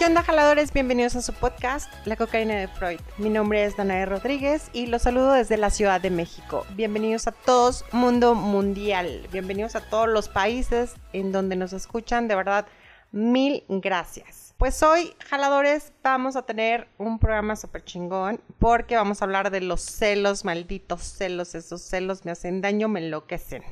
¿Qué onda, jaladores? Bienvenidos a su podcast, La cocaína de Freud. Mi nombre es Danae Rodríguez y los saludo desde la Ciudad de México. Bienvenidos a todos, mundo mundial. Bienvenidos a todos los países en donde nos escuchan. De verdad, mil gracias. Pues hoy, jaladores, vamos a tener un programa súper chingón porque vamos a hablar de los celos, malditos celos. Esos celos me hacen daño, me enloquecen.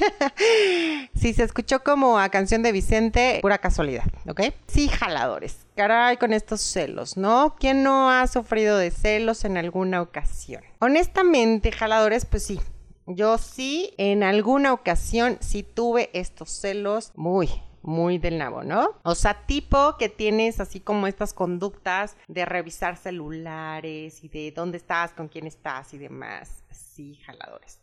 si se escuchó como a canción de Vicente, pura casualidad, ¿ok? Sí, jaladores. Caray, con estos celos, ¿no? ¿Quién no ha sufrido de celos en alguna ocasión? Honestamente, jaladores, pues sí. Yo sí, en alguna ocasión, sí tuve estos celos muy, muy del nabo, ¿no? O sea, tipo que tienes así como estas conductas de revisar celulares y de dónde estás, con quién estás y demás. Sí, jaladores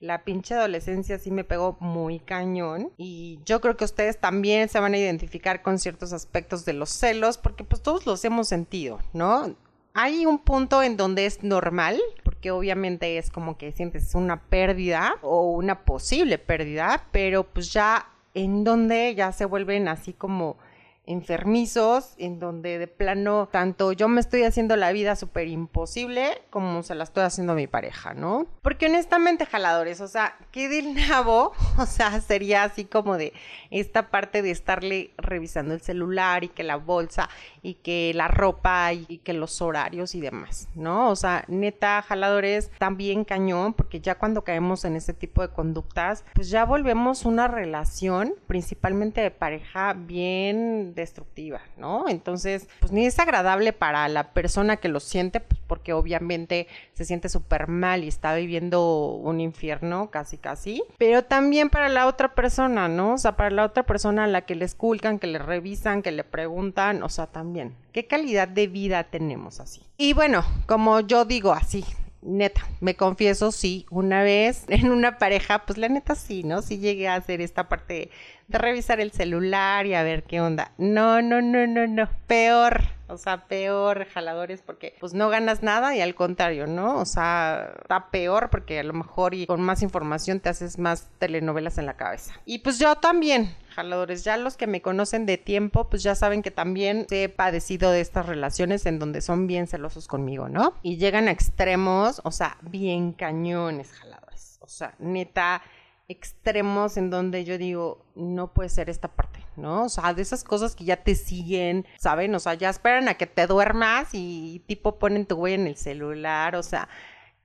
la pinche adolescencia sí me pegó muy cañón y yo creo que ustedes también se van a identificar con ciertos aspectos de los celos porque pues todos los hemos sentido, ¿no? Hay un punto en donde es normal, porque obviamente es como que sientes una pérdida o una posible pérdida, pero pues ya en donde ya se vuelven así como enfermizos, en donde de plano tanto yo me estoy haciendo la vida súper imposible como se la estoy haciendo a mi pareja, ¿no? Porque honestamente, jaladores, o sea, ¿qué del nabo? O sea, sería así como de esta parte de estarle revisando el celular y que la bolsa y que la ropa y, que los horarios y demás, ¿no? O sea, neta, jaladores, también cañón, porque ya cuando caemos en ese tipo de conductas, pues ya volvemos una relación, principalmente de pareja, bien destructiva, ¿no? Entonces, pues ni es agradable para la persona que lo siente, pues porque obviamente se siente súper mal y está viviendo un infierno, casi, casi, pero también para la otra persona, ¿no? O sea, para la otra persona a la que le esculcan, que le revisan, que le preguntan, o sea, también, ¿qué calidad de vida tenemos así? Y bueno, como yo digo así, neta, me confieso, sí, una vez en una pareja, pues la neta sí, ¿no? Sí llegué a hacer esta parte de revisar el celular y a ver qué onda. No, no, no, no, no, peor. O sea, peor jaladores porque pues no ganas nada y al contrario, ¿no? O sea, está peor porque a lo mejor y con más información te haces más telenovelas en la cabeza. Y pues yo también, jaladores, ya los que me conocen de tiempo, pues ya saben que también he padecido de estas relaciones en donde son bien celosos conmigo, ¿no? Y llegan a extremos, o sea, bien cañones, jaladores. O sea, neta extremos en donde yo digo, no puede ser esta parte, ¿no? O sea, de esas cosas que ya te siguen, ¿saben? O sea, ya esperan a que te duermas y tipo ponen tu güey en el celular, o sea,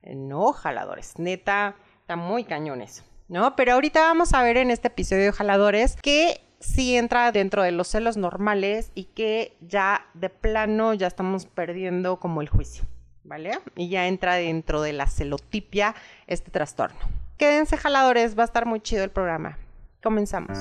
no, jaladores, neta, está muy cañón eso, ¿no? Pero ahorita vamos a ver en este episodio de jaladores que sí entra dentro de los celos normales y que ya de plano ya estamos perdiendo como el juicio, ¿vale? Y ya entra dentro de la celotipia este trastorno. Quédense jaladores, va a estar muy chido el programa. Comenzamos.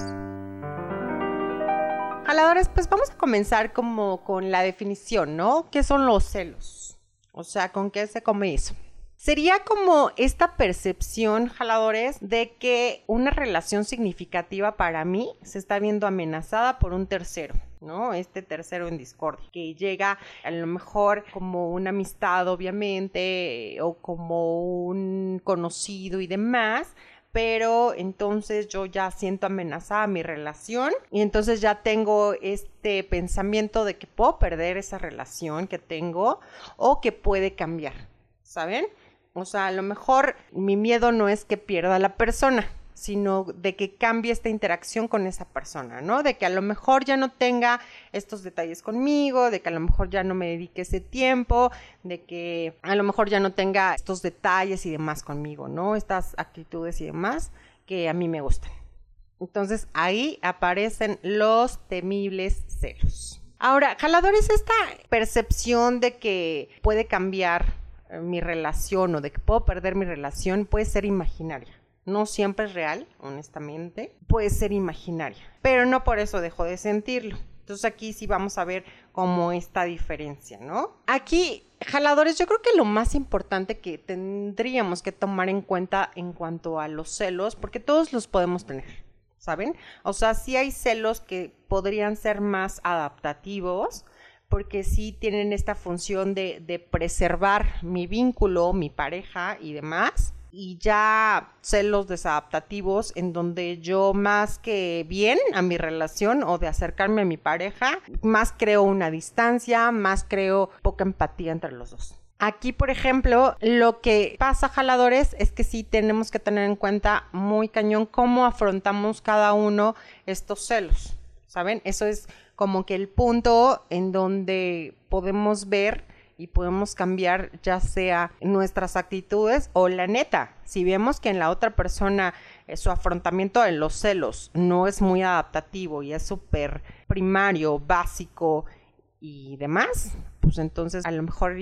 Jaladores, pues vamos a comenzar como con la definición, ¿no? ¿Qué son los celos? O sea, ¿con qué se come eso? Sería como esta percepción, jaladores, de que una relación significativa para mí se está viendo amenazada por un tercero. ¿no? Este tercero en discordia, que llega a lo mejor como una amistad, obviamente, o como un conocido y demás, pero entonces yo ya siento amenazada mi relación y entonces ya tengo este pensamiento de que puedo perder esa relación que tengo o que puede cambiar, ¿saben? O sea, a lo mejor mi miedo no es que pierda la persona, sino de que cambie esta interacción con esa persona, ¿no? De que a lo mejor ya no tenga estos detalles conmigo, de que a lo mejor ya no me dedique ese tiempo, de que a lo mejor ya no tenga estos detalles y demás conmigo, ¿no? Estas actitudes y demás que a mí me gustan. Entonces ahí aparecen los temibles celos. Ahora, jaladores, esta percepción de que puede cambiar eh, mi relación o de que puedo perder mi relación puede ser imaginaria. No siempre es real, honestamente. Puede ser imaginaria, pero no por eso dejo de sentirlo. Entonces aquí sí vamos a ver cómo esta diferencia, ¿no? Aquí, jaladores, yo creo que lo más importante que tendríamos que tomar en cuenta en cuanto a los celos, porque todos los podemos tener, ¿saben? O sea, sí hay celos que podrían ser más adaptativos, porque sí tienen esta función de preservar mi vínculo, mi pareja y demás y ya celos desadaptativos en donde yo más que bien a mi relación o de acercarme a mi pareja, más creo una distancia, más creo poca empatía entre los dos. Aquí, por ejemplo, lo que pasa, jaladores, es que sí tenemos que tener en cuenta muy cañón cómo afrontamos cada uno estos celos, ¿saben? Eso es como que el punto en donde podemos ver y podemos cambiar ya sea nuestras actitudes o la neta. Si vemos que en la otra persona eh, su afrontamiento de los celos no es muy adaptativo y es súper primario, básico y demás, pues entonces a lo mejor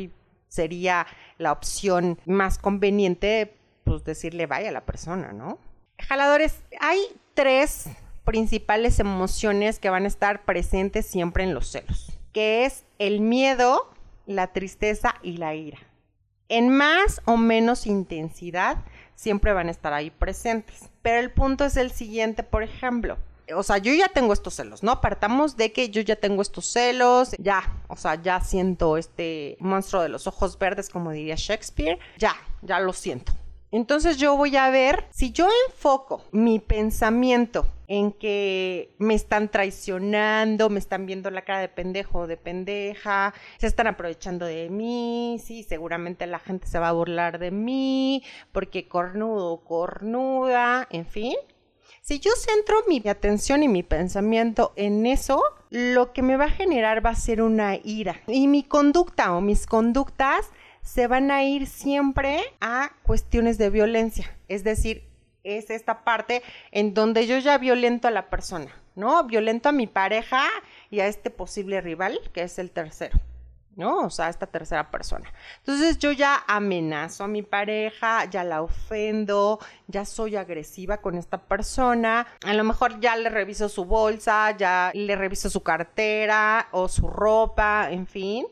sería la opción más conveniente, pues decirle vaya a la persona, ¿no? Jaladores, hay tres principales emociones que van a estar presentes siempre en los celos, que es el miedo, la tristeza y la ira. En más o menos intensidad siempre van a estar ahí presentes. Pero el punto es el siguiente, por ejemplo, o sea, yo ya tengo estos celos, ¿no? Partamos de que yo ya tengo estos celos, ya, o sea, ya siento este monstruo de los ojos verdes, como diría Shakespeare, ya, ya lo siento. Entonces yo voy a ver si yo enfoco mi pensamiento en que me están traicionando, me están viendo la cara de pendejo o de pendeja, se están aprovechando de mí, sí, seguramente la gente se va a burlar de mí, porque cornudo, cornuda, en fin. Si yo centro mi atención y mi pensamiento en eso, lo que me va a generar va a ser una ira. Y mi conducta o mis conductas se van a ir siempre a cuestiones de violencia. Es decir, es esta parte en donde yo ya violento a la persona, ¿no? Violento a mi pareja y a este posible rival, que es el tercero. ¿no? O sea, esta tercera persona. Entonces yo ya amenazo a mi pareja, ya la ofendo, ya soy agresiva con esta persona, a lo mejor ya le reviso su bolsa, ya le reviso su cartera o su ropa, en fin.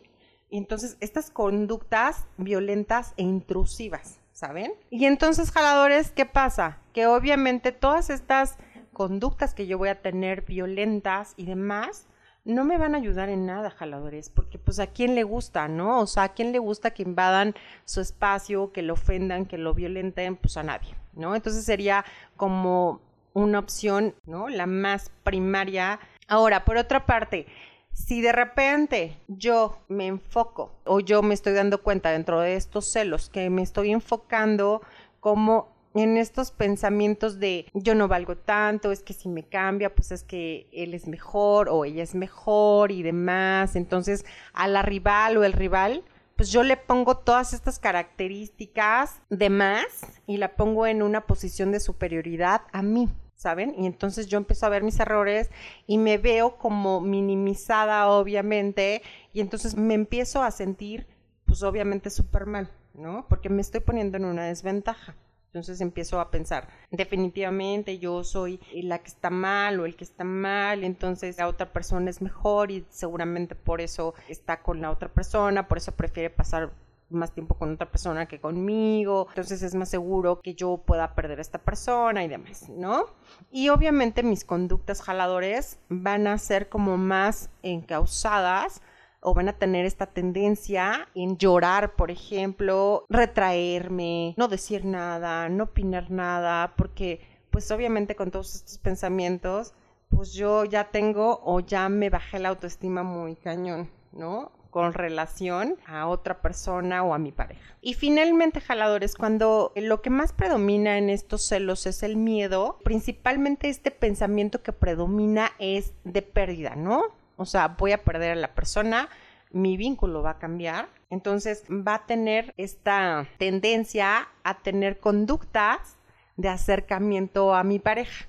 Entonces estas conductas violentas e intrusivas, ¿saben? Y entonces, jaladores, ¿qué pasa? Que obviamente todas estas conductas que yo voy a tener violentas y demás, no me van a ayudar en nada, jaladores, porque pues a quién le gusta, ¿no? O sea, a quién le gusta que invadan su espacio, que lo ofendan, que lo violenten, pues a nadie, ¿no? Entonces sería como una opción, ¿no? La más primaria. Ahora, por otra parte, si de repente yo me enfoco o yo me estoy dando cuenta dentro de estos celos que me estoy enfocando como en estos pensamientos de yo no valgo tanto, es que si me cambia, pues es que él es mejor o ella es mejor y demás. Entonces, a la rival o el rival, pues yo le pongo todas estas características de más y la pongo en una posición de superioridad a mí. ¿Saben? Y entonces yo empiezo a ver mis errores y me veo como minimizada, obviamente, y entonces me empiezo a sentir, pues obviamente súper mal, ¿no? Porque me estoy poniendo en una desventaja. Entonces empiezo a pensar, definitivamente yo soy la que está mal o el que está mal, entonces la otra persona es mejor y seguramente por eso está con la otra persona, por eso prefiere pasar más tiempo con otra persona que conmigo, entonces es más seguro que yo pueda perder a esta persona y demás, ¿no? Y obviamente mis conductas jaladores van a ser como más encausadas o van a tener esta tendencia en llorar, por ejemplo, retraerme, no decir nada, no opinar nada, porque pues obviamente con todos estos pensamientos, pues yo ya tengo o ya me bajé la autoestima muy cañón, ¿no? Con relación a otra persona o a mi pareja. Y finalmente, jaladores, cuando lo que más predomina en estos celos es el miedo, principalmente este pensamiento que predomina es de pérdida, ¿no? O sea, voy a perder a la persona, mi vínculo va a cambiar. Entonces va a tener esta tendencia a tener conductas de acercamiento a mi pareja.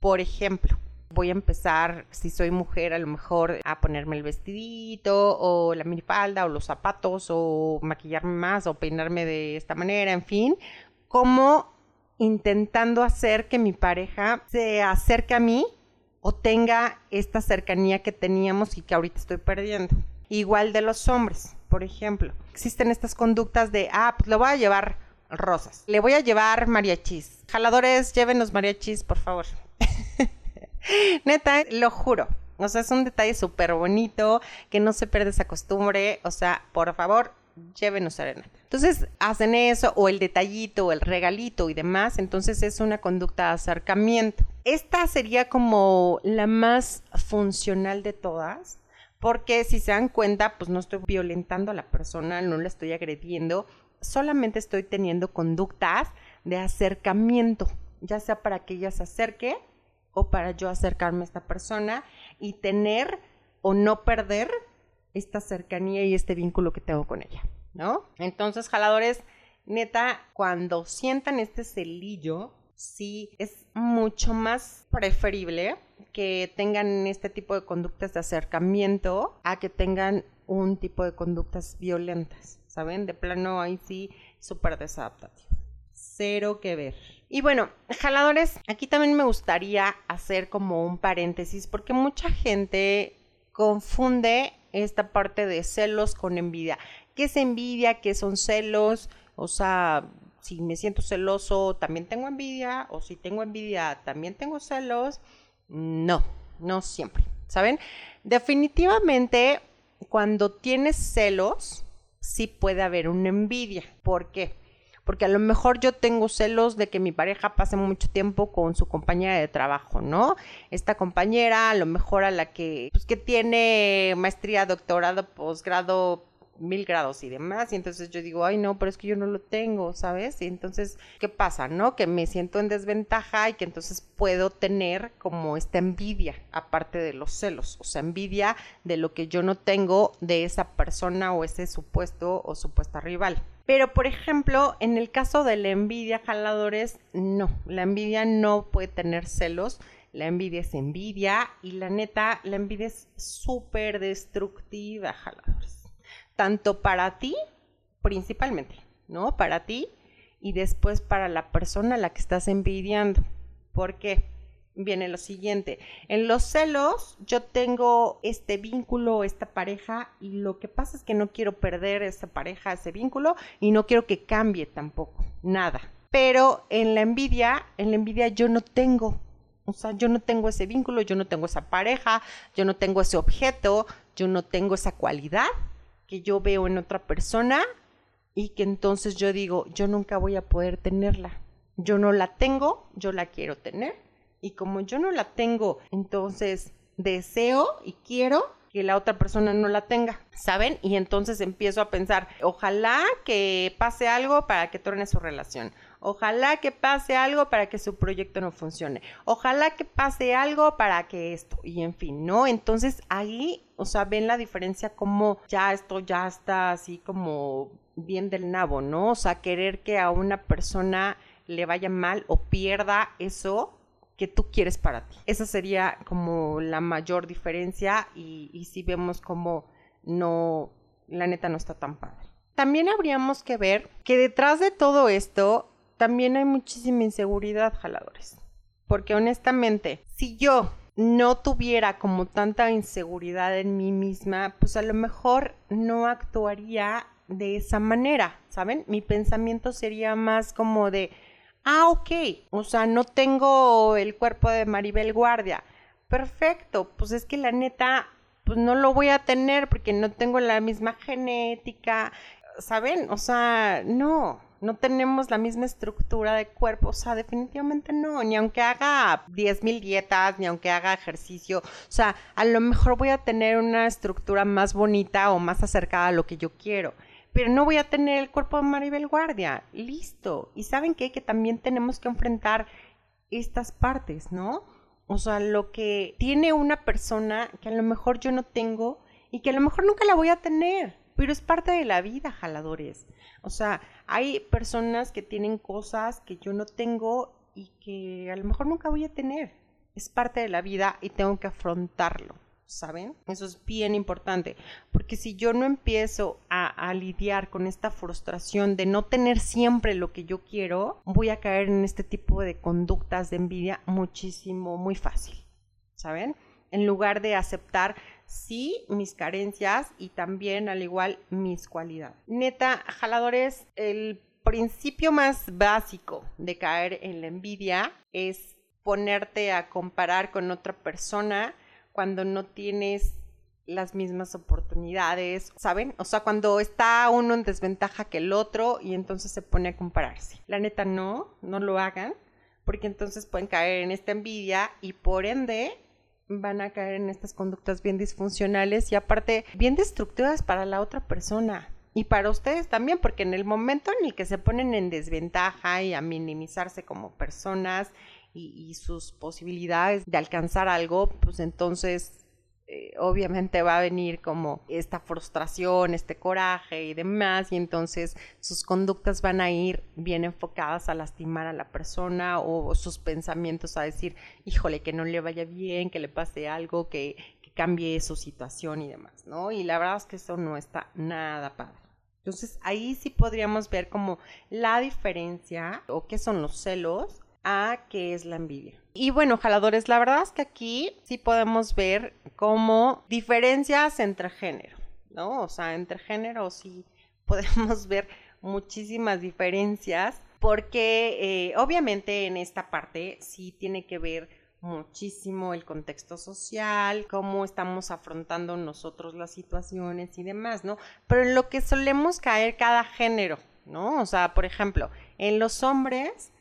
Por ejemplo, voy a empezar, si soy mujer, a lo mejor a ponerme el vestidito o la minifalda o los zapatos o maquillarme más o peinarme de esta manera, en fin, como intentando hacer que mi pareja se acerque a mí o tenga esta cercanía que teníamos y que ahorita estoy perdiendo. Igual de los hombres, por ejemplo. Existen estas conductas de, ah, pues le voy a llevar rosas. Le voy a llevar mariachis. Jaladores, llévenos mariachis, por favor. Neta, lo juro. O sea, es un detalle súper bonito, que no se pierda esa costumbre. O sea, por favor, llévenos serenata. Entonces hacen eso, o el detallito, o el regalito y demás. Entonces es una conducta de acercamiento. Esta sería como la más funcional de todas, porque si se dan cuenta, pues no estoy violentando a la persona, no la estoy agrediendo, solamente estoy teniendo conductas de acercamiento, ya sea para que ella se acerque o para yo acercarme a esta persona y tener o no perder esta cercanía y este vínculo que tengo con ella, ¿no? Entonces, jaladores, neta, cuando sientan este celillo, sí es mucho más preferible que tengan este tipo de conductas de acercamiento a que tengan un tipo de conductas violentas, ¿saben? De plano ahí sí, súper desadaptativo. Cero que ver. Y bueno, jaladores, aquí también me gustaría hacer como un paréntesis porque mucha gente confunde esta parte de celos con envidia. ¿Qué es envidia? ¿Qué son celos? O sea, si me siento celoso, también tengo envidia. O si tengo envidia, también tengo celos. No, no siempre. ¿Saben? Definitivamente, cuando tienes celos, sí puede haber una envidia. ¿Por qué? Porque a lo mejor yo tengo celos de que mi pareja pase mucho tiempo con su compañera de trabajo, ¿no? Esta compañera, a lo mejor a la que, pues, que tiene maestría, doctorado, posgrado, mil grados y demás. Y entonces yo digo, ay, no, pero es que yo no lo tengo, ¿sabes? Y entonces, ¿qué pasa, no? Que me siento en desventaja y que entonces puedo tener como esta envidia, aparte de los celos, o sea, envidia de lo que yo no tengo de esa persona o ese supuesto o supuesta rival. Pero, por ejemplo, en el caso de la envidia, jaladores, no, la envidia no puede tener celos. La envidia es envidia y la neta, la envidia es súper destructiva, jaladores tanto para ti, principalmente, ¿no? Para ti y después para la persona a la que estás envidiando. ¿Por qué? Viene lo siguiente, en los celos yo tengo este vínculo, esta pareja y lo que pasa es que no quiero perder esa pareja, ese vínculo y no quiero que cambie tampoco, nada. Pero en la envidia, en la envidia yo no tengo, o sea, yo no tengo ese vínculo, yo no tengo esa pareja, yo no tengo ese objeto, yo no tengo esa cualidad que yo veo en otra persona y que entonces yo digo, yo nunca voy a poder tenerla. Yo no la tengo, yo la quiero tener. Y como yo no la tengo, entonces deseo y quiero que la otra persona no la tenga, ¿saben? Y entonces empiezo a pensar, ojalá que pase algo para que torne su relación. Ojalá que pase algo para que su proyecto no funcione. Ojalá que pase algo para que esto. Y en fin, ¿no? Entonces ahí, o sea, ven la diferencia como ya esto ya está así como bien del nabo, ¿no? O sea, querer que a una persona le vaya mal o pierda eso que tú quieres para ti. Esa sería como la mayor diferencia y, y si vemos como no, la neta no está tan padre. También habríamos que ver que detrás de todo esto también hay muchísima inseguridad, jaladores. Porque honestamente, si yo no tuviera como tanta inseguridad en mí misma, pues a lo mejor no actuaría de esa manera, ¿saben? Mi pensamiento sería más como de, ah, ok, o sea, no tengo el cuerpo de Maribel Guardia. Perfecto, pues es que la neta, pues no lo voy a tener porque no tengo la misma genética, ¿saben? O sea, no, no tenemos la misma estructura de cuerpo, o sea, definitivamente no, ni aunque haga 10.000 dietas, ni aunque haga ejercicio, o sea, a lo mejor voy a tener una estructura más bonita o más acercada a lo que yo quiero, pero no voy a tener el cuerpo de Maribel Guardia, listo. Y saben qué? que también tenemos que enfrentar estas partes, ¿no? O sea, lo que tiene una persona que a lo mejor yo no tengo y que a lo mejor nunca la voy a tener, pero es parte de la vida, jaladores. O sea, hay personas que tienen cosas que yo no tengo y que a lo mejor nunca voy a tener. Es parte de la vida y tengo que afrontarlo. ¿Saben? Eso es bien importante, porque si yo no empiezo a, a, lidiar con esta frustración de no tener siempre lo que yo quiero, voy a caer en este tipo de conductas de envidia muchísimo, muy fácil, ¿saben? En lugar de aceptar sí mis carencias y también al igual mis cualidades. Neta, jaladores, el principio más básico de caer en la envidia es ponerte a comparar con otra persona cuando no tienes las mismas oportunidades, ¿saben? O sea, cuando está uno en desventaja que el otro y entonces se pone a compararse. La neta no, no lo hagan, porque entonces pueden caer en esta envidia y por ende van a caer en estas conductas bien disfuncionales y aparte bien destructivas para la otra persona. Y para ustedes también, porque en el momento en el que se ponen en desventaja y a minimizarse como personas y, sus posibilidades de alcanzar algo, pues entonces eh, obviamente va a venir como esta frustración, este coraje y demás, y entonces sus conductas van a ir bien enfocadas a lastimar a la persona o sus pensamientos a decir, híjole, que no le vaya bien, que le pase algo, que, que cambie su situación y demás, ¿no? Y la verdad es que eso no está nada padre. Entonces ahí sí podríamos ver como la diferencia o qué son los celos a qué es la envidia. Y bueno, jaladores, la verdad es que aquí sí podemos ver como diferencias entre género, ¿no? O sea, entre género sí podemos ver muchísimas diferencias porque eh, obviamente en esta parte sí tiene que ver muchísimo el contexto social, cómo estamos afrontando nosotros las situaciones y demás, ¿no? Pero en lo que solemos caer cada género, ¿no? O sea, por ejemplo, en los hombres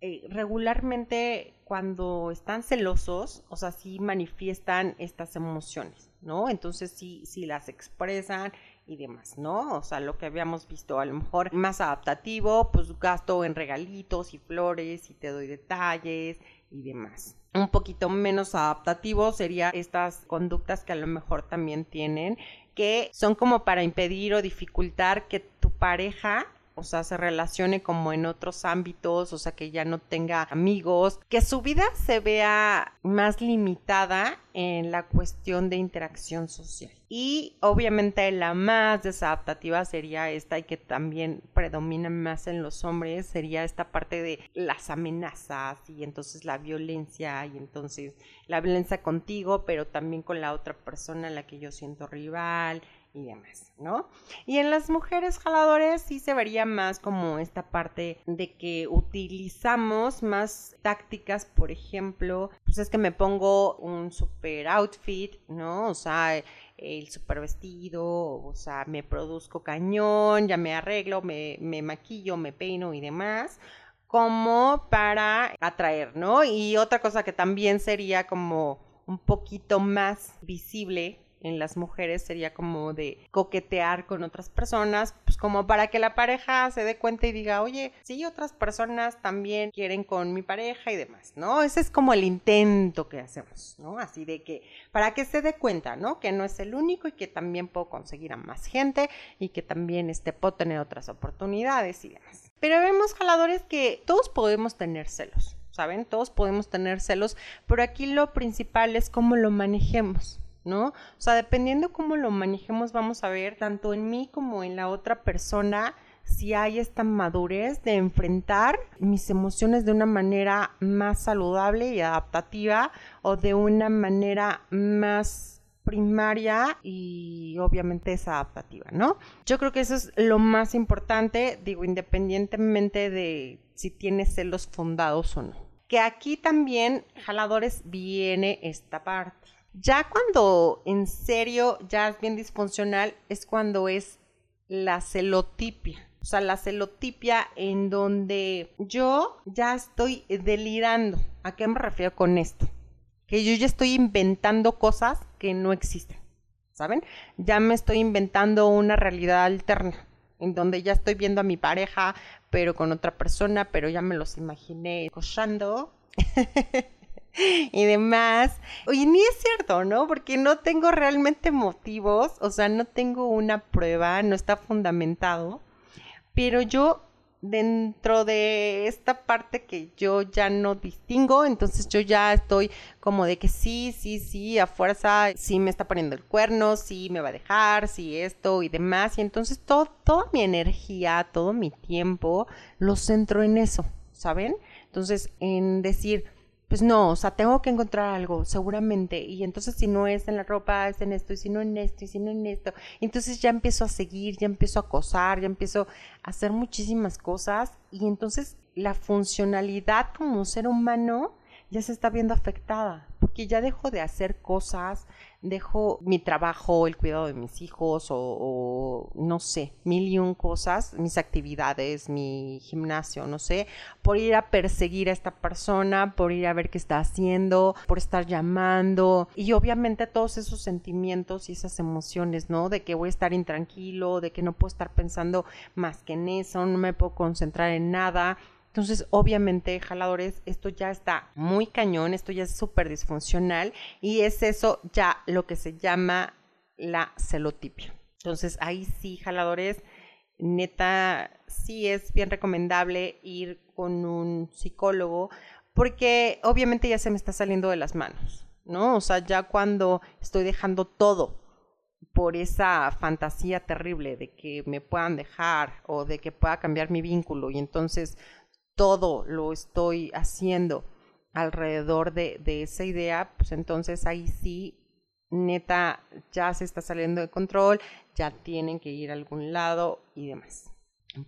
eh, regularmente cuando están celosos, o sea, sí manifiestan estas emociones, ¿no? Entonces sí, sí las expresan y demás, ¿no? O sea, lo que habíamos visto, a lo mejor más adaptativo, pues gasto en regalitos y flores y te doy detalles y demás. Un poquito menos adaptativo sería estas conductas que a lo mejor también tienen, que son como para impedir o dificultar que tu pareja o sea, se relacione como en otros ámbitos, o sea, que ya no tenga amigos, que su vida se vea más limitada en la cuestión de interacción social. Y obviamente la más desadaptativa sería esta y que también predomina más en los hombres, sería esta parte de las amenazas y entonces la violencia y entonces la violencia contigo, pero también con la otra persona a la que yo siento rival y demás, ¿no? Y en las mujeres jaladores sí se vería más como esta parte de que utilizamos más tácticas, por ejemplo, pues es que me pongo un super outfit, ¿no? O sea, el super vestido, o sea, me produzco cañón, ya me arreglo, me, me maquillo, me peino y demás como para atraer, ¿no? Y otra cosa que también sería como un poquito más visible en las mujeres sería como de coquetear con otras personas, pues como para que la pareja se dé cuenta y diga, oye, sí, otras personas también quieren con mi pareja y demás, ¿no? Ese es como el intento que hacemos, ¿no? Así de que, para que se dé cuenta, ¿no? Que no es el único y que también puedo conseguir a más gente y que también este, puedo tener otras oportunidades y demás. Pero vemos, jaladores, que todos podemos tener celos. ¿Saben? Todos podemos tener celos, pero aquí lo principal es cómo lo manejemos. ¿No? O sea, dependiendo cómo lo manejemos, vamos a ver tanto en mí como en la otra persona si hay esta madurez de enfrentar mis emociones de una manera más saludable y adaptativa o de una manera más primaria y obviamente es adaptativa, ¿no? Yo creo que eso es lo más importante, digo, independientemente de si tienes celos fundados o no. Que aquí también, jaladores, viene esta parte. Ya cuando en serio ya es bien disfuncional es cuando es la celotipia. O sea, la celotipia en donde yo ya estoy delirando. ¿A qué me refiero con esto? Que yo ya estoy inventando cosas que no existen. ¿Saben? Ya me estoy inventando una realidad alterna en donde ya estoy viendo a mi pareja, pero con otra persona, pero ya me los imaginé cochando. y demás. Oye, ni es cierto, ¿no? Porque no tengo realmente motivos, o sea, no tengo una prueba, no está fundamentado, pero yo dentro de esta parte que yo ya no distingo, entonces yo ya estoy como de que sí, sí, sí, a fuerza, sí me está poniendo el cuerno, sí me va a dejar, sí esto y demás, y entonces todo, toda mi energía, todo mi tiempo lo centro en eso, ¿saben? Entonces, en decir, pues no, o sea, tengo que encontrar algo, seguramente. Y entonces si no es en la ropa, es en esto, y si no en esto, y si no en esto. entonces ya empiezo a seguir, ya empiezo a acosar, ya empiezo a hacer muchísimas cosas. Y entonces la funcionalidad como ser humano ya se está viendo afectada. Ya dejo de hacer cosas, dejo mi trabajo, el cuidado de mis hijos o, no sé, mil y un cosas, mis actividades, mi gimnasio, no sé, por ir a perseguir a esta persona, por ir a ver qué está haciendo, por estar llamando y obviamente todos esos sentimientos y esas emociones, ¿no? De que voy a estar intranquilo, de que no puedo estar pensando más que en eso, no me puedo concentrar en nada entonces, obviamente, jaladores, esto ya está muy cañón, esto ya es súper disfuncional y es eso ya lo que se llama la celotipia. Entonces, ahí sí, jaladores, neta, sí es bien recomendable ir con un psicólogo porque obviamente ya se me está saliendo de las manos, ¿no? O sea, ya cuando estoy dejando todo por esa fantasía terrible de que me puedan dejar o de que pueda cambiar mi vínculo y entonces todo lo estoy haciendo alrededor de, esa idea, pues entonces ahí sí, neta, ya se está saliendo de control, ya tienen que ir a algún lado y demás.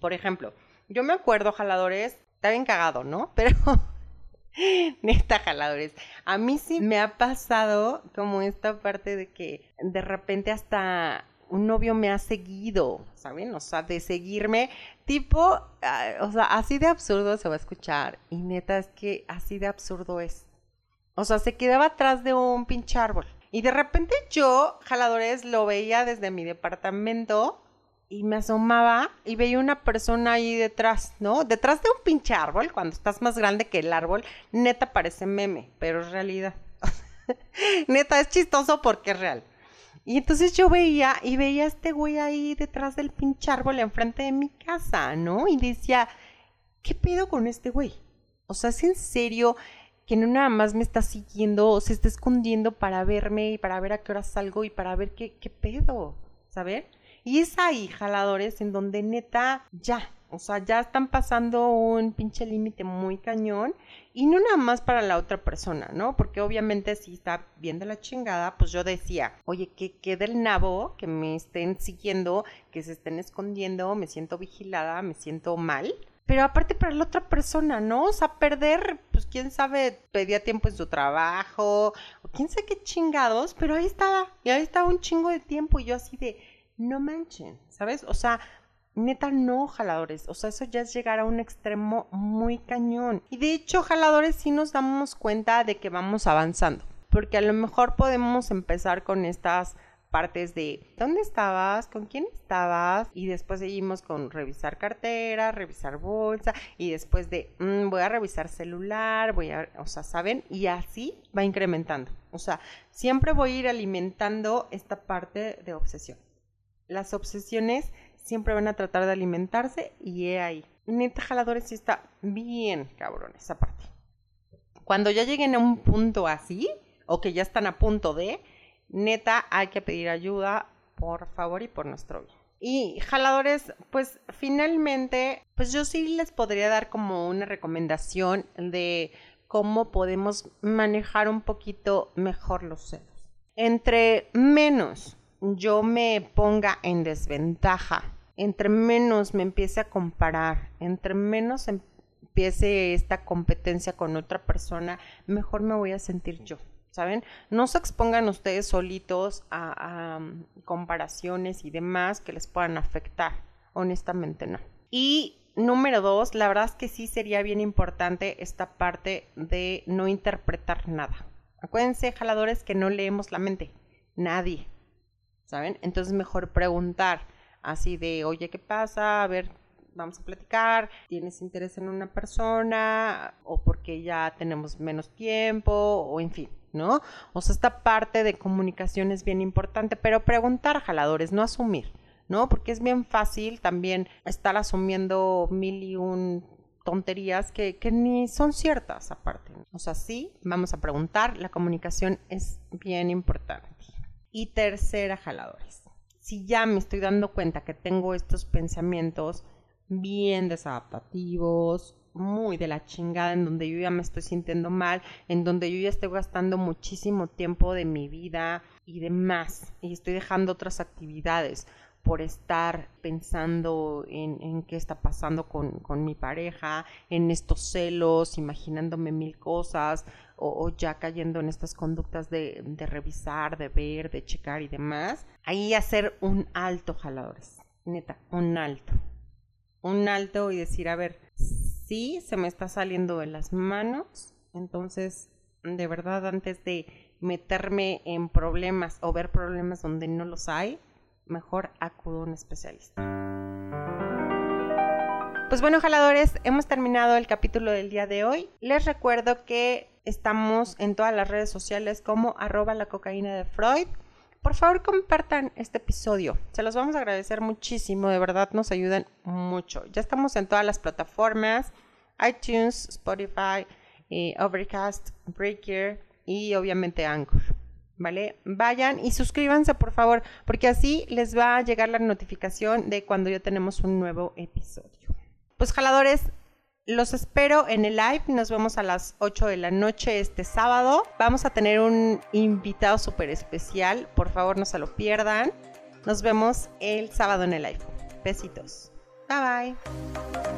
Por ejemplo, yo me acuerdo, jaladores, está bien cagado, ¿no? Pero, neta, jaladores, a mí sí me ha pasado como esta parte de que de repente hasta un novio me ha seguido, ¿saben? O sea, de seguirme, tipo, ah, o sea, así de absurdo se va a escuchar. Y neta, es que así de absurdo es. O sea, se quedaba atrás de un pinche árbol. Y de repente yo, jaladores, lo veía desde mi departamento y me asomaba y veía una persona ahí detrás, ¿no? Detrás de un pinche árbol, cuando estás más grande que el árbol, neta parece meme, pero es realidad. neta, es chistoso porque es real. Y entonces yo veía y veía a este güey ahí detrás del pinche árbol enfrente de mi casa, ¿no? Y decía, ¿qué pedo con este güey? O sea, ¿es en serio que no nada más me está siguiendo o se está escondiendo para verme y para ver a qué hora salgo y para ver qué, qué pedo? ¿Sabes? Y es ahí, jaladores, en donde neta ya, o sea, ya están pasando un pinche límite muy cañón y no nada más para la otra persona, ¿no? Porque obviamente si está bien de la chingada, pues yo decía, oye, que quede el nabo, que me estén siguiendo, que se estén escondiendo, me siento vigilada, me siento mal. Pero aparte para la otra persona, ¿no? O sea, perder, pues quién sabe, pedía tiempo en su trabajo, o quién sabe qué chingados, pero ahí estaba, y ahí estaba un chingo de tiempo y yo así de, no manchen, ¿sabes? O sea, Neta, no, jaladores. O sea, eso ya es llegar a un extremo muy cañón. Y de hecho, jaladores, sí nos damos cuenta de que vamos avanzando. Porque a lo mejor podemos empezar con estas partes de dónde estabas, con quién estabas y después seguimos con revisar cartera, revisar bolsa y después de mm, voy a revisar celular, voy a, o sea, ¿saben? Y así va incrementando. O sea, siempre voy a ir alimentando esta parte de obsesión. Las obsesiones siempre van a tratar de alimentarse y he ahí. Neta, jaladores sí está bien cabrón esa parte. Cuando ya lleguen a un punto así, o que ya están a punto de, neta, hay que pedir ayuda, por favor, y por nuestro bien. Y jaladores, pues finalmente, pues yo sí les podría dar como una recomendación de cómo podemos manejar un poquito mejor los celos. Entre menos yo me ponga en desventaja, entre menos me empiece a comparar, entre menos empiece esta competencia con otra persona, mejor me voy a sentir yo. ¿Saben? No se expongan ustedes solitos a, comparaciones y demás que les puedan afectar. Honestamente no. Y número dos, la verdad es que sí sería bien importante esta parte de no interpretar nada. Acuérdense, jaladores, que no leemos la mente. Nadie. ¿Saben? Entonces mejor preguntar así de, oye, ¿qué pasa? A ver, vamos a platicar, tienes interés en una persona o porque ya tenemos menos tiempo o en fin, ¿no? O sea, esta parte de comunicación es bien importante, pero preguntar, jaladores, no asumir, ¿no? Porque es bien fácil también estar asumiendo mil y un tonterías que, que ni son ciertas aparte. O sea, sí, vamos a preguntar, la comunicación es bien importante. Y tercera, jaladores. Si ya me estoy dando cuenta que tengo estos pensamientos bien desadaptativos, muy de la chingada, en donde yo ya me estoy sintiendo mal, en donde yo ya estoy gastando muchísimo tiempo de mi vida y demás, y estoy dejando otras actividades por estar pensando en, qué está pasando con, mi pareja, en estos celos, imaginándome mil cosas o, ya cayendo en estas conductas de, revisar, de ver, de checar y demás. Ahí hacer un alto, jaladores. Neta, un alto. Un alto y decir, a ver, sí, se me está saliendo de las manos. Entonces, de verdad, antes de meterme en problemas o ver problemas donde no los hay, mejor acudo a un especialista. Pues bueno, jaladores, hemos terminado el capítulo del día de hoy. Les recuerdo que estamos en todas las redes sociales como arroba la cocaína de Freud. Por favor, compartan este episodio. Se los vamos a agradecer muchísimo, de verdad nos ayudan mucho. Ya estamos en todas las plataformas, iTunes, Spotify, Overcast, Breaker y obviamente Anchor. ¿vale? Vayan y suscríbanse por favor, porque así les va a llegar la notificación de cuando ya tenemos un nuevo episodio. Pues jaladores, los espero en el live, nos vemos a las 8 de la noche este sábado. Vamos a tener un invitado súper especial, por favor no se lo pierdan. Nos vemos el sábado en el live. Besitos. Bye bye.